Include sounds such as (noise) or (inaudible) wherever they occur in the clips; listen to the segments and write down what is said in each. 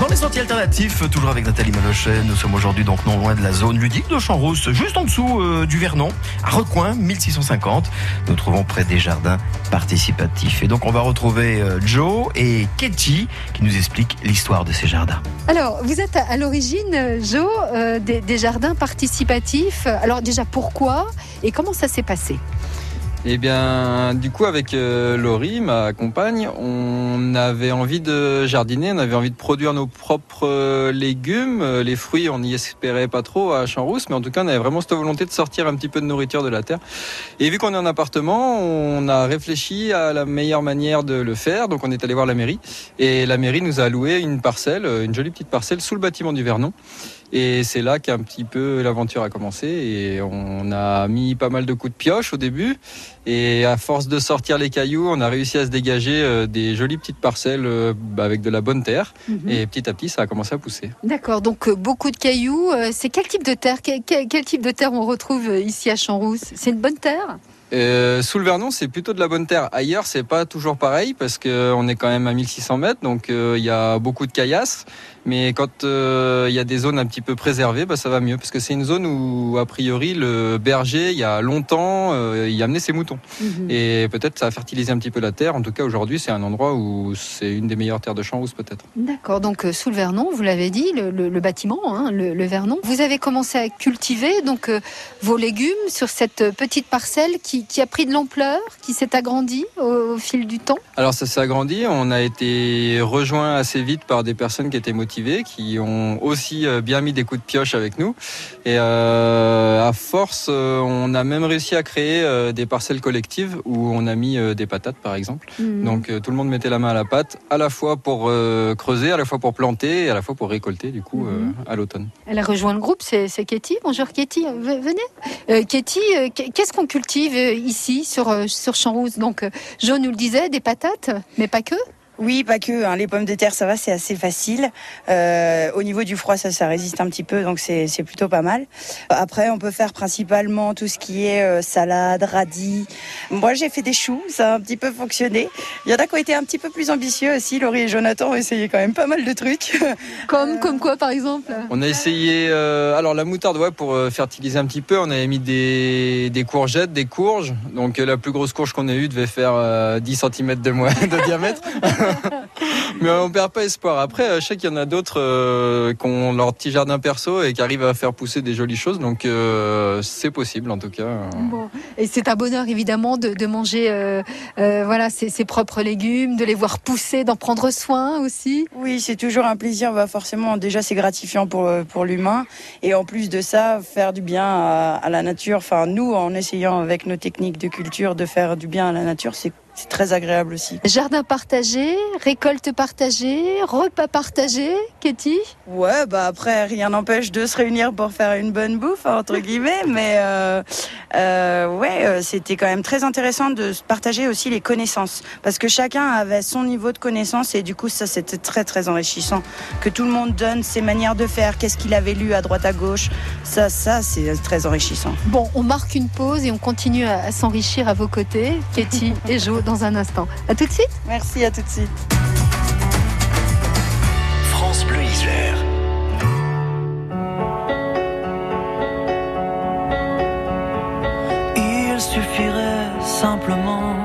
Dans les sentiers alternatifs, toujours avec Nathalie Malochet, nous sommes aujourd'hui donc non loin de la zone ludique de Champs-Rousse, juste en dessous euh, du Vernon, à Recoin, 1650. Nous trouvons près des jardins participatifs. Et donc on va retrouver euh, Joe et Katie qui nous expliquent l'histoire de ces jardins. Alors, vous êtes à, l'origine, Joe, euh, des jardins participatifs. Alors déjà, pourquoi et comment ça s'est passé? Eh bien, du coup, avec euh, Laurie, ma compagne, on avait envie de jardiner, on avait envie de produire nos propres euh, légumes. Euh, les fruits, on n'y espérait pas trop à Champs-Rousse, mais en tout cas, on avait vraiment cette volonté de sortir un petit peu de nourriture de la terre. Et vu qu'on est en appartement, on a réfléchi à la meilleure manière de le faire. Donc, on est allé voir la mairie. Et la mairie nous a loué une parcelle, une jolie petite parcelle sous le bâtiment du Vernon. Et c'est là qu'un petit peu l'aventure a commencé. Et on a mis pas mal de coups de pioche au début. Et à force de sortir les cailloux, on a réussi à se dégager euh, des jolies petites parcelles euh, bah, avec de la bonne terre. Mhm. Et petit à petit, ça a commencé à pousser. D'accord. Donc euh, beaucoup de cailloux. C'est quel type de terre? Quel, type de terre on retrouve ici à Champs-Rousse C'est une bonne terre? Euh, sous le Vernon, c'est plutôt de la bonne terre. Ailleurs, c'est pas toujours pareil parce qu'on est quand même à 1600 mètres, donc il y a beaucoup de caillasses. Mais quand il euh, y a des zones un petit peu préservées, bah, ça va mieux. Parce que c'est une zone où, a priori, le berger, il y a longtemps, euh, il amenait ses moutons. Mhm. Et peut-être ça a fertilisé un petit peu la terre. En tout cas, aujourd'hui, c'est un endroit où c'est une des meilleures terres de champs rousse, peut-être. D'accord. Donc, euh, sous le Vernon, vous l'avez dit, le, bâtiment, hein, le, Vernon. Vous avez commencé à cultiver donc vos légumes sur cette petite parcelle qui, a pris de l'ampleur, qui s'est agrandie au, au fil du temps? Alors, ça s'est agrandi. On a été rejoint assez vite par des personnes qui étaient motivées qui ont aussi euh, bien mis des coups de pioche avec nous. Et euh, à force, euh, on a même réussi à créer des parcelles collectives où on a mis des patates, par exemple. Mhm. Donc tout le monde mettait la main à la pâte, à la fois pour creuser, à la fois pour planter, et à la fois pour récolter, du coup, mhm. à l'automne. Elle a rejoint le groupe, c'est Katie. Bonjour Katie, venez. Katie, qu'est-ce qu'on cultive ici sur, sur Champs-Rousse Donc, Jo nous le disait, des patates, mais pas que oui, pas que. Hein. Les pommes de terre, ça va, c'est assez facile. Euh, au niveau du froid, ça, ça résiste un petit peu, donc c'est plutôt pas mal. Après, on peut faire principalement tout ce qui est euh, salade, radis. Moi, j'ai fait des choux, ça a un petit peu fonctionné. Il y en a qui ont été un petit peu plus ambitieux aussi. Laurie et Jonathan ont essayé quand même pas mal de trucs. (laughs) Comme, comme quoi, par exemple? On a essayé, euh, alors la moutarde, ouais, pour fertiliser un petit peu, on avait mis des, des courgettes, des courges. Donc la plus grosse courge qu'on ait eue devait faire 10 cm de, moins de diamètre. (laughs) Mais on perd pas espoir. Après, je sais qu'il y en a d'autres euh, qui ont leur petit jardin perso et qui arrivent à faire pousser des jolies choses. Donc euh, c'est possible en tout cas. Et c'est un bonheur évidemment de, manger euh, voilà ses, propres légumes, de les voir pousser, d'en prendre soin aussi. Oui, c'est toujours un plaisir. Bah, forcément, déjà c'est gratifiant pour pour l'humain et en plus de ça, faire du bien à, à la nature. Enfin, nous, en essayant avec nos techniques de culture de faire du bien à la nature, c'est c'est très agréable aussi. Jardin partagé, récolte partagée, repas partagé, Katie Ouais, bah après, rien n'empêche de se réunir pour faire une bonne bouffe, entre (laughs) guillemets, mais euh, euh, ouais, euh, c'était quand même très intéressant de partager aussi les connaissances, parce que chacun avait son niveau de connaissance et du coup, ça c'était très très enrichissant. Que tout le monde donne ses manières de faire, qu'est-ce qu'il avait lu à droite à gauche, ça, ça c'est très enrichissant. Bon, on marque une pause et on continue à, s'enrichir à vos côtés, Katie et Jo dans un instant. À tout de suite. Merci, à tout de suite. France Bleu Isère. Il suffirait simplement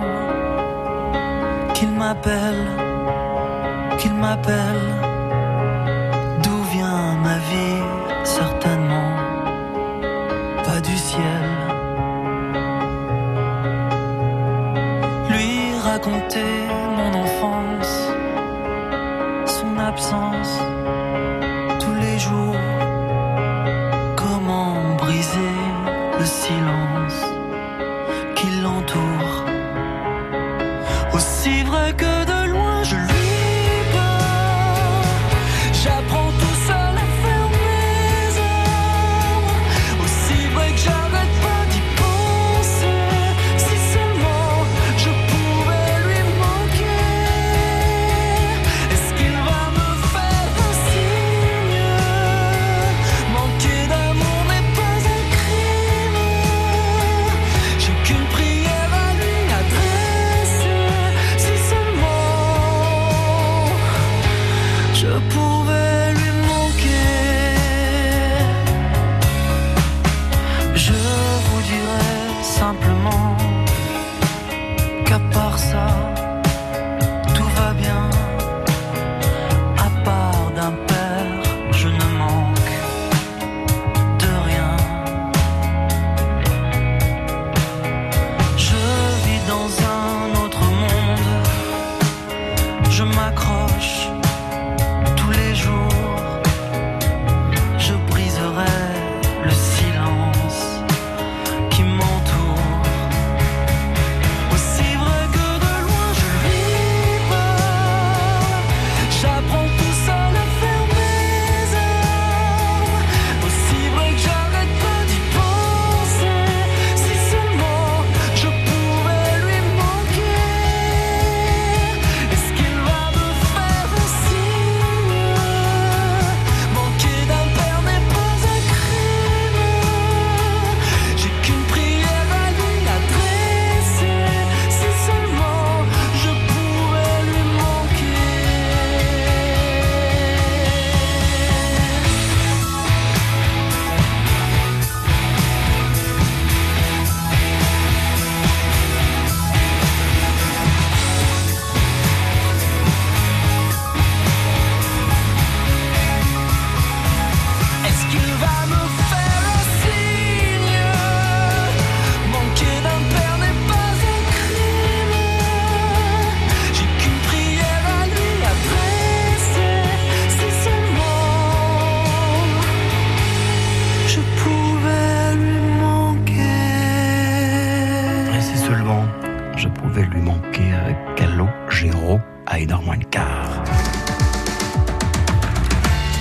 qu'il m'appelle, qu'il m'appelle. Tous les jours. Comment briser le silence?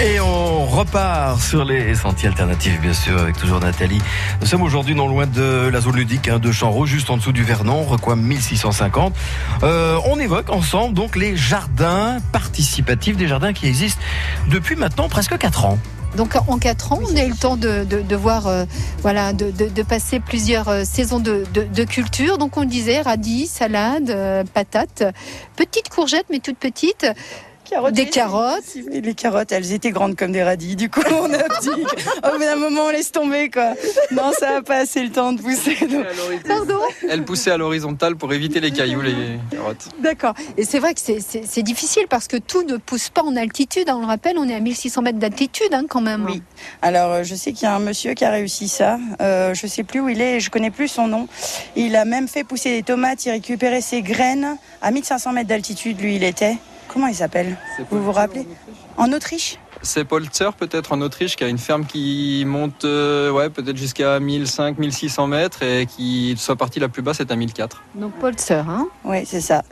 Et on repart sur les sentiers alternatifs, bien sûr, avec toujours Nathalie. Nous sommes aujourd'hui non loin de la zone ludique hein, de Champs juste en dessous du Vernon, recoin 1650. Euh, on évoque ensemble donc les jardins participatifs, des jardins qui existent depuis maintenant presque 4 ans. Donc en quatre ans, on a eu le temps de, voir, euh, voilà, de, passer plusieurs euh, saisons de, de, culture. Donc on disait radis, salade, euh, patates, petites courgettes mais toutes petites. Carottes, Des carottes. Les carottes, elles étaient grandes comme des radis. Du coup, on a (laughs) dit, au bout d'un moment, on laisse tomber, quoi. Non, ça n'a pas assez le temps de pousser. donc- Pardon Elle poussait à l'horizontale pour éviter les cailloux, les carottes. D'accord. Et c'est vrai que c'est- c'est c'est difficile parce que tout ne pousse pas en altitude. hein. On le rappelle, on est à 1600 mètres d'altitude hein, quand même. Oui. Alors, euh, je sais qu'il y a un monsieur qui a réussi ça. Euh, je sais plus où il est, je connais plus son nom. Il a même fait pousser des tomates, il récupérait ses graines à 1500 mètres d'altitude, lui, il était. Comment il s'appelle Vous vous rappelez En Autriche C'est Polzer, peut-être en Autriche, qui a une ferme qui monte euh, ouais, peut-être jusqu'à 1500, 1600 mètres et qui soit partie la plus basse est à 1004. Donc Sœur, hein Oui, c'est ça.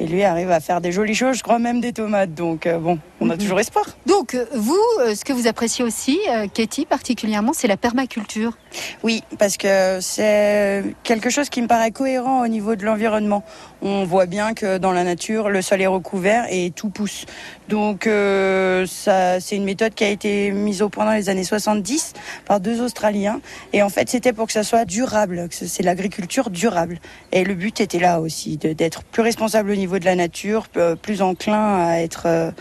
Et lui arrive à faire des jolies choses, je crois même des tomates. Donc, euh, bon, on a Mhm. toujours espoir. Donc euh, vous, euh, ce que vous appréciez aussi, euh, Katie particulièrement, c'est la permaculture. Oui, parce que c'est quelque chose qui me paraît cohérent au niveau de l'environnement. On voit bien que dans la nature, le sol est recouvert et tout pousse. Donc c'est une méthode qui a été mise au point dans les années 70 par deux Australiens. Et en fait, c'était pour que ça soit durable, que c'est l'agriculture durable. Et le but était là aussi, d'être plus responsable au niveau de la nature, plus enclin à être...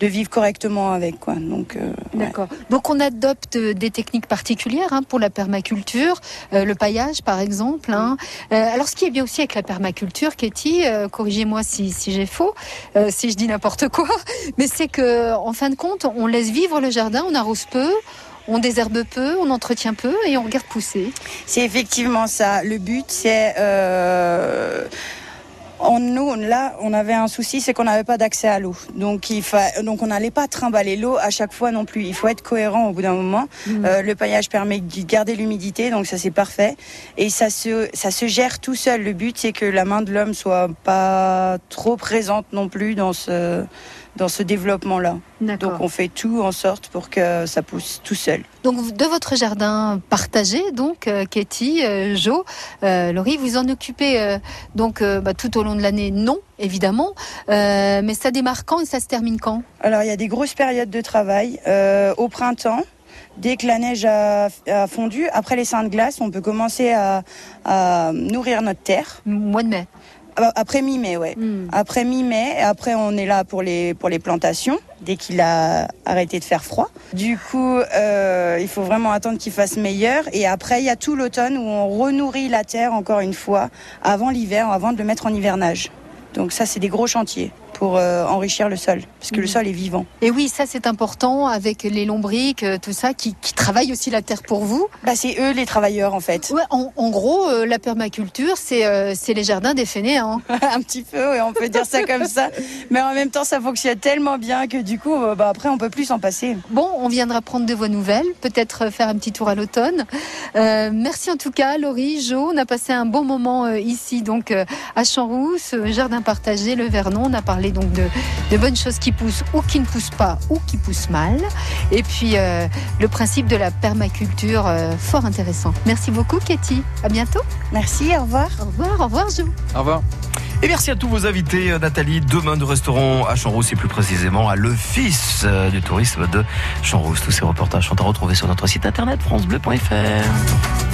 de vivre correctement avec quoi. Donc euh, ouais. D'accord. Donc on adopte euh, des techniques particulières hein, pour la permaculture, euh, le paillage par exemple. hein. Euh, alors ce qui est bien aussi avec la permaculture, Katie, euh, corrigez-moi si, si j'ai faux, euh, si je dis n'importe quoi, (laughs) mais c'est que en fin de compte, on laisse vivre le jardin, on arrose peu. On désherbe peu, on entretient peu et on regarde pousser. C'est effectivement ça. Le but, c'est. Euh, on, nous, là, on avait un souci, c'est qu'on n'avait pas d'accès à l'eau. Donc, il fa... donc on n'allait pas trimballer l'eau à chaque fois non plus. Il faut être cohérent au bout d'un moment. Euh, le paillage permet de garder l'humidité, donc ça c'est parfait. Et ça se, ça se gère tout seul. Le but, c'est que la main de l'homme soit pas trop présente non plus dans ce, dans ce développement-là. Donc, on fait tout en sorte pour que ça pousse tout seul. Donc de votre jardin partagé, donc euh, Katie, euh, Jo, euh, Laurie, vous en occupez euh, donc euh, bah, tout au long de l'année, non évidemment, mais ça démarre quand et ça se termine quand? Alors, il y a des grosses périodes de travail. Au printemps, dès que la neige a, a fondu, après les seins de glace, on peut commencer à, à nourrir notre terre. Mois de mai. Euh, Après mi-mai, ouais. Hmm. Après mi-mai, après on est là pour les, pour les plantations, dès qu'il a arrêté de faire froid. Du coup, euh, il faut vraiment attendre qu'il fasse meilleur. Et après, il y a tout l'automne où on renourrit la terre encore une fois, avant l'hiver, avant de le mettre en hivernage. Donc ça, c'est des gros chantiers pour euh, enrichir le sol, parce que le Mhm. sol est vivant. Et oui, ça c'est important avec les lombriques, euh, tout ça, qui, qui travaillent aussi la terre pour vous. Bah, c'est eux les travailleurs en fait. Ouais, en, en gros, euh, la permaculture, c'est euh, les jardins des fainéants. (laughs) un petit peu, ouais, on peut dire ça (laughs) comme ça. Mais en même temps, ça fonctionne tellement bien que du coup, bah, après, on peut plus s'en passer. Bon, on viendra prendre de vos nouvelles, peut-être faire un petit tour à l'automne. Merci en tout cas, Laurie, Jo. On a passé un bon moment ici, donc à Champs-Rousse, jardin partagé, le Vernon. On a parlé donc de, de bonnes choses qui poussent ou qui ne poussent pas ou qui poussent mal. Et puis euh, le principe de la permaculture, euh, fort intéressant. Merci beaucoup, Katie. À bientôt. Merci, au revoir. Au revoir, au revoir, Jo. Au revoir. Et merci à tous vos invités, euh, Nathalie. Demain, nous resterons à Champs-Rousse et plus précisément à l'Office du tourisme de Champs-Rousse. Tous ces reportages sont à retrouver sur notre site internet francebleu.fr.